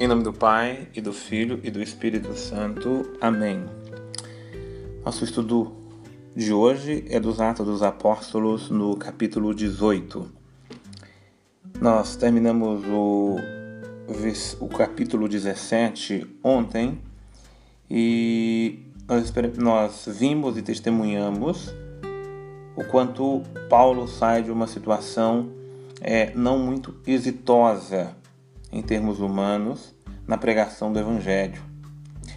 Em nome do Pai, e do Filho e do Espírito Santo. Amém. Nosso estudo de hoje é dos Atos dos Apóstolos, no capítulo 18. Nós terminamos o, o capítulo 17 ontem e nós, nós vimos e testemunhamos o quanto Paulo sai de uma situação é, não muito exitosa em termos humanos, na pregação do Evangelho.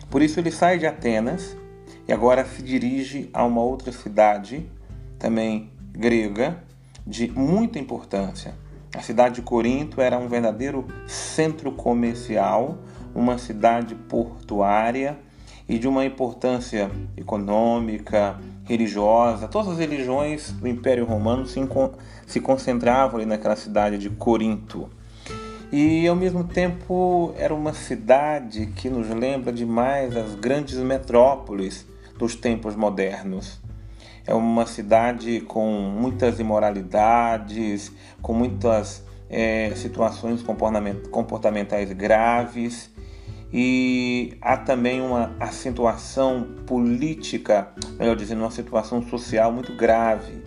Por isso ele sai de Atenas e agora se dirige a uma outra cidade, também grega, de muita importância. A cidade de Corinto era um verdadeiro centro comercial, uma cidade portuária e de uma importância econômica, religiosa. Todas as religiões do Império Romano se, se concentravam ali naquela cidade de Corinto. E ao mesmo tempo era uma cidade que nos lembra demais as grandes metrópoles dos tempos modernos. É uma cidade com muitas imoralidades, com muitas é, situações comportamentais graves e há também uma acentuação política, melhor dizendo, uma situação social muito grave.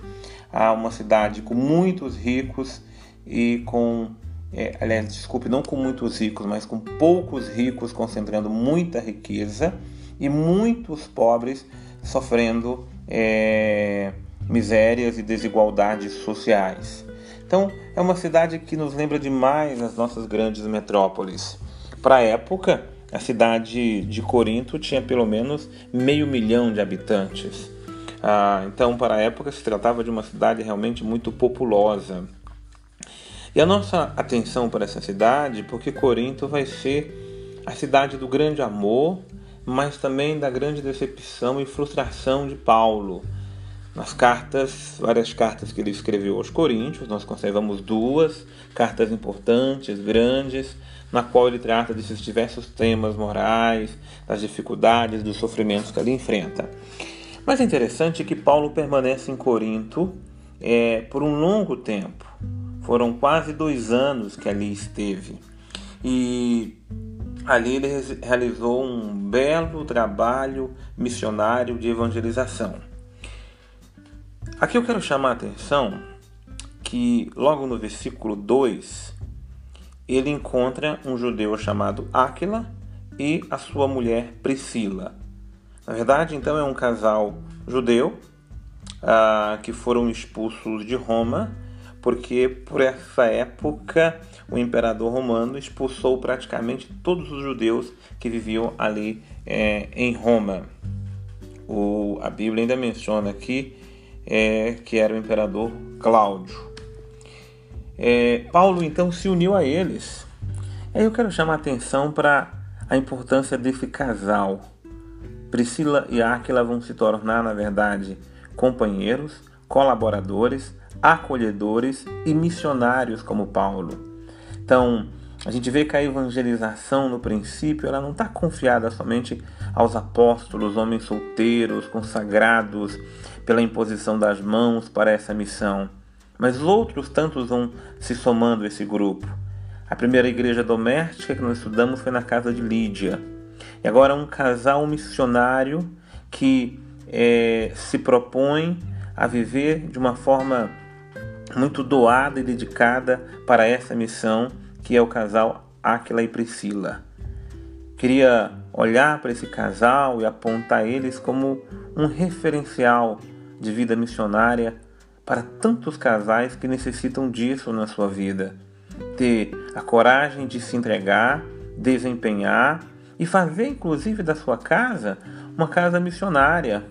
Há uma cidade com muitos ricos e com é, aliás, desculpe, não com muitos ricos, mas com poucos ricos concentrando muita riqueza e muitos pobres sofrendo é, misérias e desigualdades sociais. Então, é uma cidade que nos lembra demais as nossas grandes metrópoles. Para a época, a cidade de Corinto tinha pelo menos meio milhão de habitantes. Ah, então, para a época, se tratava de uma cidade realmente muito populosa. E a nossa atenção para essa cidade, porque Corinto vai ser a cidade do grande amor, mas também da grande decepção e frustração de Paulo. Nas cartas, várias cartas que ele escreveu aos Coríntios, nós conservamos duas cartas importantes, grandes, na qual ele trata desses diversos temas morais, das dificuldades, dos sofrimentos que ele enfrenta. Mas é interessante que Paulo permanece em Corinto é, por um longo tempo. Foram quase dois anos que ali esteve. E ali ele realizou um belo trabalho missionário de evangelização. Aqui eu quero chamar a atenção que logo no versículo 2 ele encontra um judeu chamado Áquila e a sua mulher Priscila. Na verdade, então é um casal judeu ah, que foram expulsos de Roma porque por essa época o imperador romano expulsou praticamente todos os judeus que viviam ali é, em Roma. O, a Bíblia ainda menciona aqui é, que era o imperador Cláudio. É, Paulo então se uniu a eles. Aí eu quero chamar a atenção para a importância desse casal. Priscila e Áquila vão se tornar, na verdade, companheiros, colaboradores, acolhedores e missionários como Paulo. Então, a gente vê que a evangelização, no princípio, ela não está confiada somente aos apóstolos, homens solteiros, consagrados pela imposição das mãos para essa missão, mas outros tantos vão se somando a esse grupo. A primeira igreja doméstica que nós estudamos foi na casa de Lídia. E agora um casal missionário que é, se propõe a viver de uma forma muito doada e dedicada para essa missão, que é o casal Áquila e Priscila. Queria olhar para esse casal e apontar eles como um referencial de vida missionária para tantos casais que necessitam disso na sua vida. Ter a coragem de se entregar, desempenhar e fazer, inclusive, da sua casa uma casa missionária.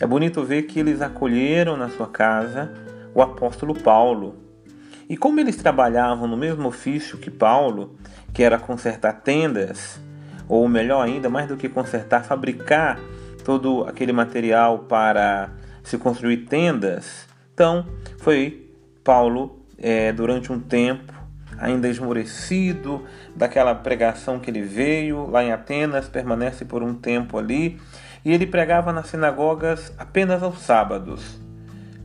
É bonito ver que eles acolheram na sua casa o apóstolo Paulo. E como eles trabalhavam no mesmo ofício que Paulo, que era consertar tendas, ou melhor ainda, mais do que consertar, fabricar todo aquele material para se construir tendas, então foi Paulo, é, durante um tempo, ainda esmorecido daquela pregação que ele veio lá em Atenas, permanece por um tempo ali, e ele pregava nas sinagogas apenas aos sábados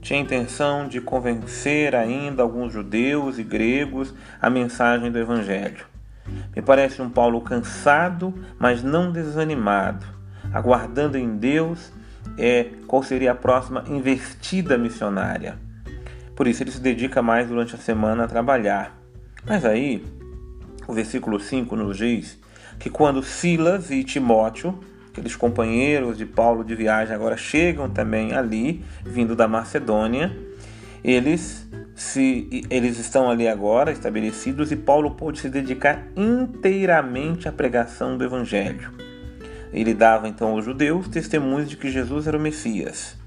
tinha a intenção de convencer ainda alguns judeus e gregos a mensagem do Evangelho. Me parece um Paulo cansado, mas não desanimado, aguardando em Deus é, qual seria a próxima investida missionária. Por isso ele se dedica mais durante a semana a trabalhar. Mas aí, o versículo 5 nos diz que quando Silas e Timóteo, aqueles companheiros de Paulo de viagem, agora chegam também ali, vindo da Macedônia, eles se eles estão ali agora estabelecidos e Paulo pôde se dedicar inteiramente à pregação do evangelho. Ele dava então aos judeus testemunhos de que Jesus era o Messias.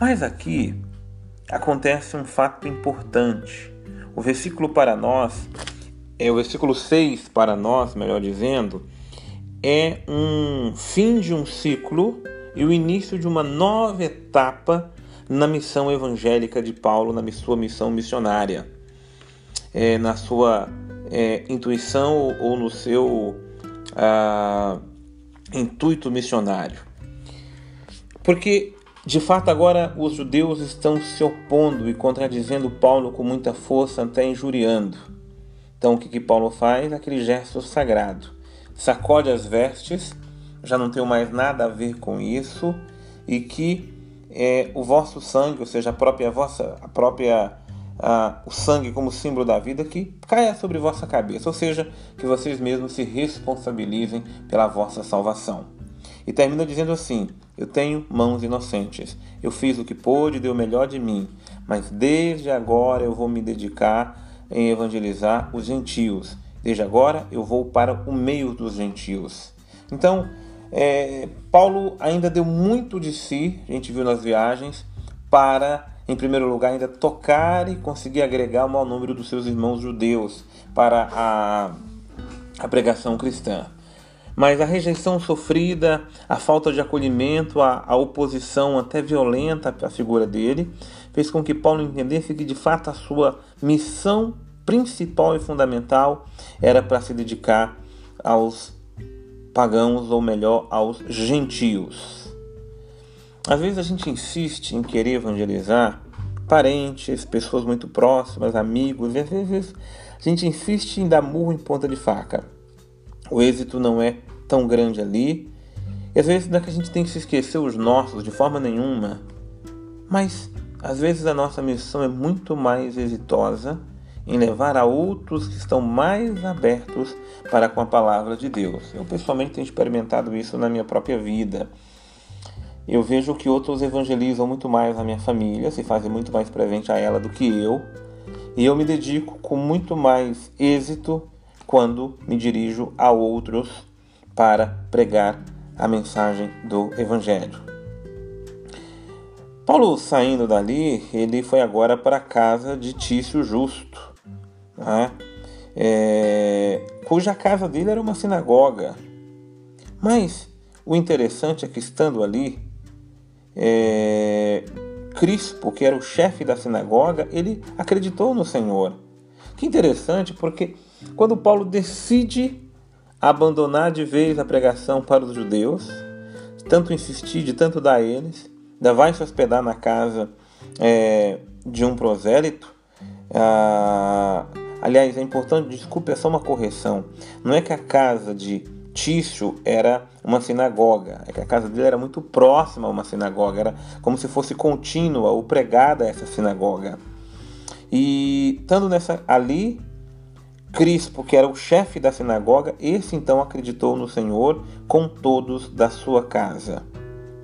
Mas aqui acontece um fato importante. O versículo para nós, é o versículo 6 para nós, melhor dizendo, é um fim de um ciclo e o início de uma nova etapa na missão evangélica de Paulo, na sua missão missionária, é, na sua é, intuição ou no seu ah, intuito missionário. Porque, de fato, agora os judeus estão se opondo e contradizendo Paulo com muita força, até injuriando. Então, o que, que Paulo faz? Aquele gesto sagrado. Sacode as vestes, já não tenho mais nada a ver com isso, e que é, o vosso sangue, ou seja, a própria vossa, a própria a, o sangue como símbolo da vida, que caia sobre vossa cabeça, ou seja, que vocês mesmos se responsabilizem pela vossa salvação. E termina dizendo assim: Eu tenho mãos inocentes, eu fiz o que pôde, dei o melhor de mim, mas desde agora eu vou me dedicar em evangelizar os gentios. Desde agora eu vou para o meio dos gentios. Então, é, Paulo ainda deu muito de si, a gente viu nas viagens, para, em primeiro lugar, ainda tocar e conseguir agregar o maior número dos seus irmãos judeus para a, a pregação cristã. Mas a rejeição sofrida, a falta de acolhimento, a, a oposição até violenta à figura dele, fez com que Paulo entendesse que de fato a sua missão principal e fundamental era para se dedicar aos pagãos, ou melhor, aos gentios. Às vezes a gente insiste em querer evangelizar parentes, pessoas muito próximas, amigos, e às vezes a gente insiste em dar murro em ponta de faca. O êxito não é tão grande ali, e às vezes não é que a gente tem que se esquecer os nossos de forma nenhuma, mas às vezes a nossa missão é muito mais exitosa em levar a outros que estão mais abertos para com a palavra de Deus. Eu pessoalmente tenho experimentado isso na minha própria vida. Eu vejo que outros evangelizam muito mais a minha família, se fazem muito mais presente a ela do que eu, e eu me dedico com muito mais êxito quando me dirijo a outros para pregar a mensagem do evangelho. Paulo saindo dali, ele foi agora para a casa de Tício Justo né? é, cuja casa dele era uma sinagoga. Mas o interessante é que estando ali, é, Crispo, que era o chefe da sinagoga, ele acreditou no Senhor. Que interessante, porque quando Paulo decide abandonar de vez a pregação para os judeus, tanto insistir, de tanto dar a eles, ainda vai se hospedar na casa é, de um prosélito, ah, Aliás, é importante, desculpe, é só uma correção. Não é que a casa de Tício era uma sinagoga, é que a casa dele era muito próxima a uma sinagoga, era como se fosse contínua ou pregada essa sinagoga. E estando nessa ali, Crispo, que era o chefe da sinagoga, esse então acreditou no Senhor com todos da sua casa.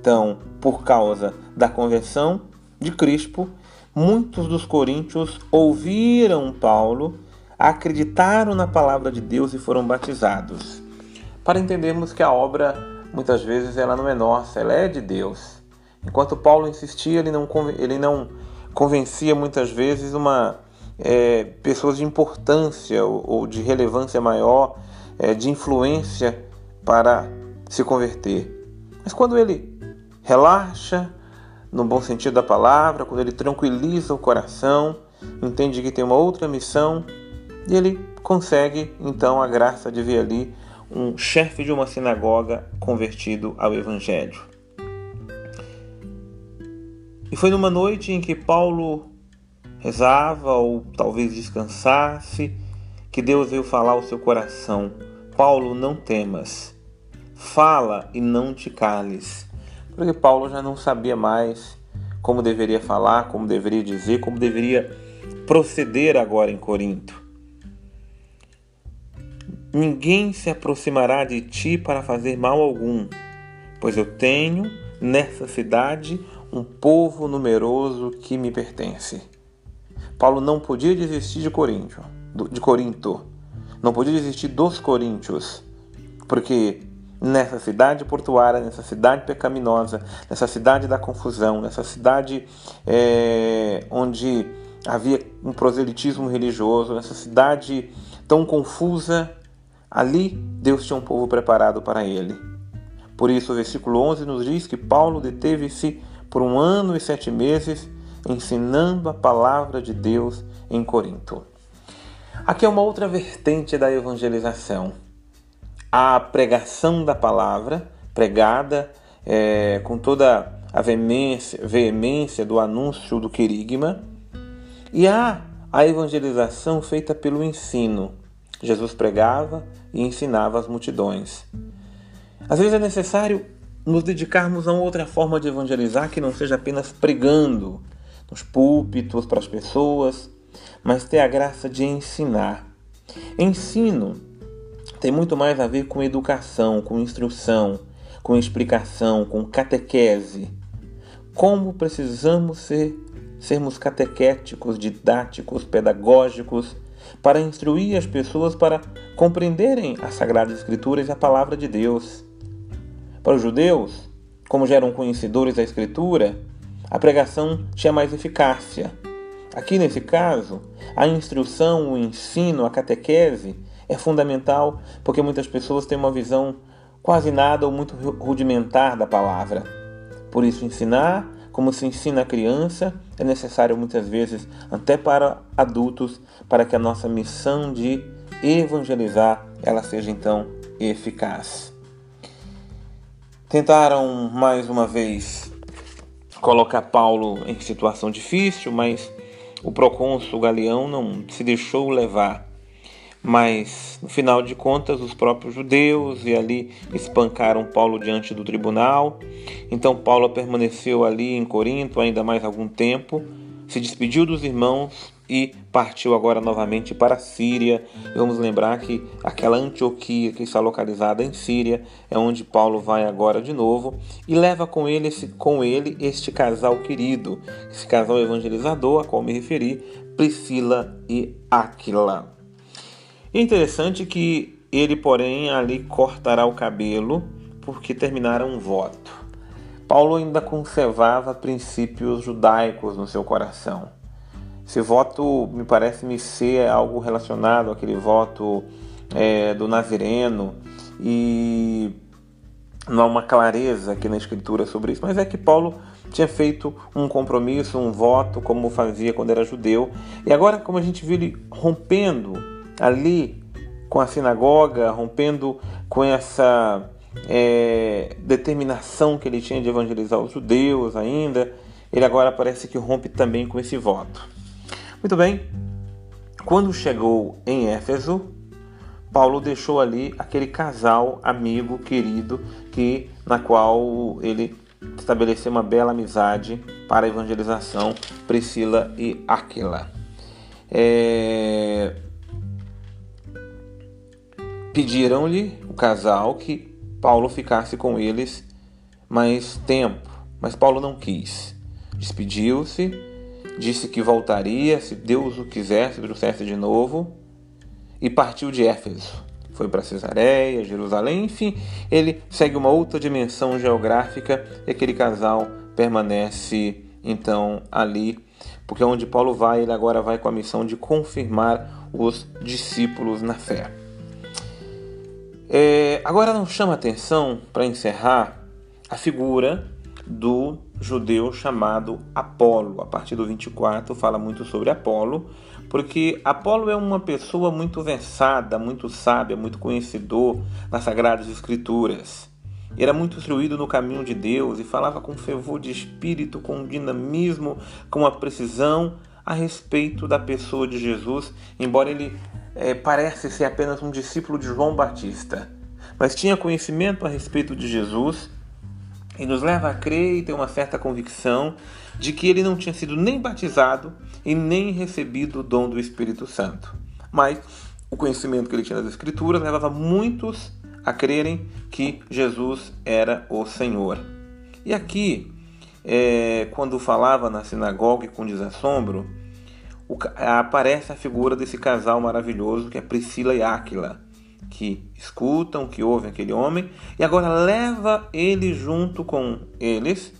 Então, por causa da conversão de Crispo, muitos dos coríntios ouviram Paulo acreditaram na palavra de Deus e foram batizados. Para entendermos que a obra, muitas vezes, ela não é nossa, ela é de Deus. Enquanto Paulo insistia, ele não, ele não convencia muitas vezes uma é, pessoas de importância ou, ou de relevância maior, é, de influência para se converter. Mas quando ele relaxa, no bom sentido da palavra, quando ele tranquiliza o coração, entende que tem uma outra missão, e ele consegue então a graça de ver ali um chefe de uma sinagoga convertido ao Evangelho. E foi numa noite em que Paulo rezava ou talvez descansasse, que Deus veio falar ao seu coração: Paulo, não temas, fala e não te cales. Porque Paulo já não sabia mais como deveria falar, como deveria dizer, como deveria proceder agora em Corinto. Ninguém se aproximará de ti para fazer mal algum, pois eu tenho nessa cidade um povo numeroso que me pertence. Paulo não podia desistir de Corinto, de Corinto. Não podia desistir dos coríntios, porque nessa cidade portuária, nessa cidade pecaminosa, nessa cidade da confusão, nessa cidade é, onde havia um proselitismo religioso, nessa cidade tão confusa, ali Deus tinha um povo preparado para ele. Por isso, o versículo 11 nos diz que Paulo deteve-se por um ano e sete meses ensinando a palavra de Deus em Corinto. Aqui é uma outra vertente da evangelização a pregação da palavra, pregada é, com toda a veemência, veemência do anúncio do querigma, e há a evangelização feita pelo ensino. Jesus pregava e ensinava as multidões. Às vezes é necessário nos dedicarmos a outra forma de evangelizar que não seja apenas pregando nos púlpitos para as pessoas, mas ter a graça de ensinar. Ensino tem muito mais a ver com educação, com instrução, com explicação, com catequese. Como precisamos ser, sermos catequéticos, didáticos, pedagógicos, para instruir as pessoas para compreenderem as Sagradas Escrituras e a palavra de Deus. Para os judeus, como já eram conhecedores da Escritura, a pregação tinha mais eficácia. Aqui nesse caso, a instrução, o ensino, a catequese é fundamental porque muitas pessoas têm uma visão quase nada ou muito rudimentar da palavra. Por isso, ensinar, como se ensina a criança, é necessário muitas vezes até para adultos, para que a nossa missão de evangelizar ela seja então eficaz. Tentaram mais uma vez colocar Paulo em situação difícil, mas o procônsul Galeão não se deixou levar mas no final de contas os próprios judeus e ali espancaram Paulo diante do tribunal. Então Paulo permaneceu ali em Corinto ainda mais algum tempo, se despediu dos irmãos e partiu agora novamente para a Síria. Vamos lembrar que aquela Antioquia que está localizada em Síria é onde Paulo vai agora de novo e leva com ele, esse, com ele este casal querido, esse casal evangelizador a qual me referi, Priscila e Áquila. Interessante que ele, porém, ali cortará o cabelo porque terminara um voto. Paulo ainda conservava princípios judaicos no seu coração. Esse voto me parece me ser algo relacionado àquele voto é, do Nazireno e não há uma clareza aqui na escritura sobre isso, mas é que Paulo tinha feito um compromisso, um voto, como fazia quando era judeu, e agora, como a gente viu ele rompendo ali com a sinagoga, rompendo com essa é, determinação que ele tinha de evangelizar os judeus ainda, ele agora parece que rompe também com esse voto. Muito bem, quando chegou em Éfeso, Paulo deixou ali aquele casal amigo, querido, que na qual ele estabeleceu uma bela amizade para a evangelização, Priscila e Aquila. É, Pediram-lhe, o casal, que Paulo ficasse com eles mais tempo, mas Paulo não quis. Despediu-se, disse que voltaria, se Deus o quisesse, trouxesse de novo, e partiu de Éfeso. Foi para Cesareia, Jerusalém, enfim, ele segue uma outra dimensão geográfica e aquele casal permanece então ali, porque onde Paulo vai, ele agora vai com a missão de confirmar os discípulos na fé. É, agora não chama atenção, para encerrar, a figura do judeu chamado Apolo. A partir do 24 fala muito sobre Apolo, porque Apolo é uma pessoa muito versada, muito sábia, muito conhecedor das Sagradas Escrituras. Era muito instruído no caminho de Deus e falava com fervor de espírito, com dinamismo, com uma precisão a respeito da pessoa de Jesus, embora ele é, parece ser apenas um discípulo de João Batista, mas tinha conhecimento a respeito de Jesus e nos leva a crer e ter uma certa convicção de que ele não tinha sido nem batizado e nem recebido o dom do Espírito Santo. Mas o conhecimento que ele tinha das Escrituras levava muitos a crerem que Jesus era o Senhor. E aqui, é, quando falava na sinagoga com desassombro, o, aparece a figura desse casal maravilhoso que é Priscila e Áquila que escutam, que ouvem aquele homem, e agora leva ele junto com eles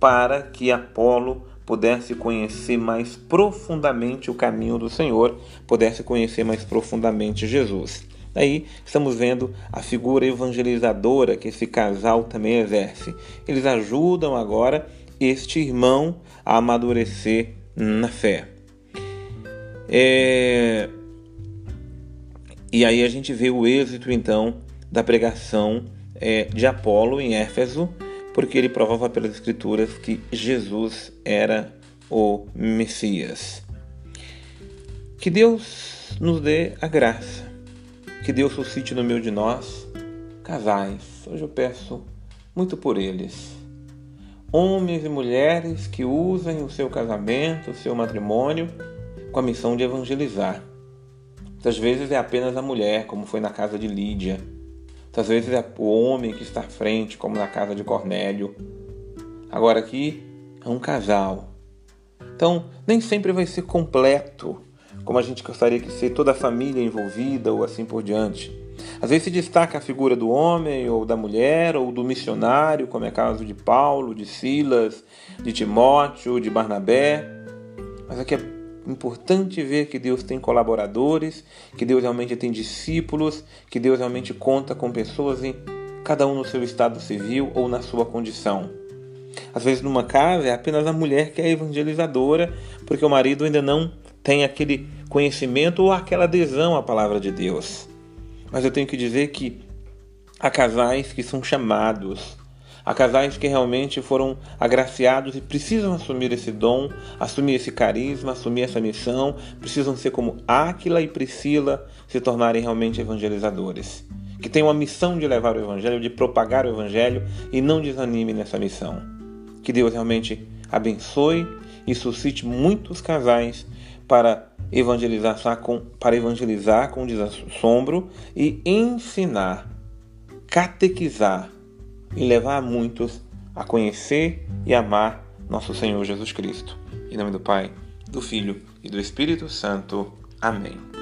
para que Apolo pudesse conhecer mais profundamente o caminho do Senhor, pudesse conhecer mais profundamente Jesus. Aí estamos vendo a figura evangelizadora que esse casal também exerce. Eles ajudam agora este irmão a amadurecer na fé. É... E aí a gente vê o êxito então da pregação é, de Apolo em Éfeso, porque ele provava pelas Escrituras que Jesus era o Messias. Que Deus nos dê a graça, que Deus suscite no meio de nós casais. Hoje eu peço muito por eles. Homens e mulheres que usem o seu casamento, o seu matrimônio, com a missão de evangelizar Muitas vezes é apenas a mulher, como foi na casa de Lídia. Muitas vezes é o homem que está à frente, como na casa de Cornélio. Agora aqui é um casal. Então, nem sempre vai ser completo, como a gente gostaria que ser toda a família envolvida ou assim por diante. Às vezes se destaca a figura do homem ou da mulher ou do missionário, como é o caso de Paulo, de Silas, de Timóteo, de Barnabé. Mas aqui é importante ver que Deus tem colaboradores, que Deus realmente tem discípulos, que Deus realmente conta com pessoas em cada um no seu estado civil ou na sua condição. Às vezes numa casa é apenas a mulher que é evangelizadora, porque o marido ainda não tem aquele conhecimento ou aquela adesão à palavra de Deus. Mas eu tenho que dizer que há casais que são chamados Há casais que realmente foram agraciados e precisam assumir esse dom, assumir esse carisma, assumir essa missão, precisam ser como Áquila e Priscila se tornarem realmente evangelizadores. Que tenham a missão de levar o evangelho, de propagar o evangelho e não desanime nessa missão. Que Deus realmente abençoe e suscite muitos casais para evangelizar com, para evangelizar com desassombro e ensinar, catequizar e levar muitos a conhecer e amar nosso Senhor Jesus Cristo. Em nome do Pai, do Filho e do Espírito Santo. Amém.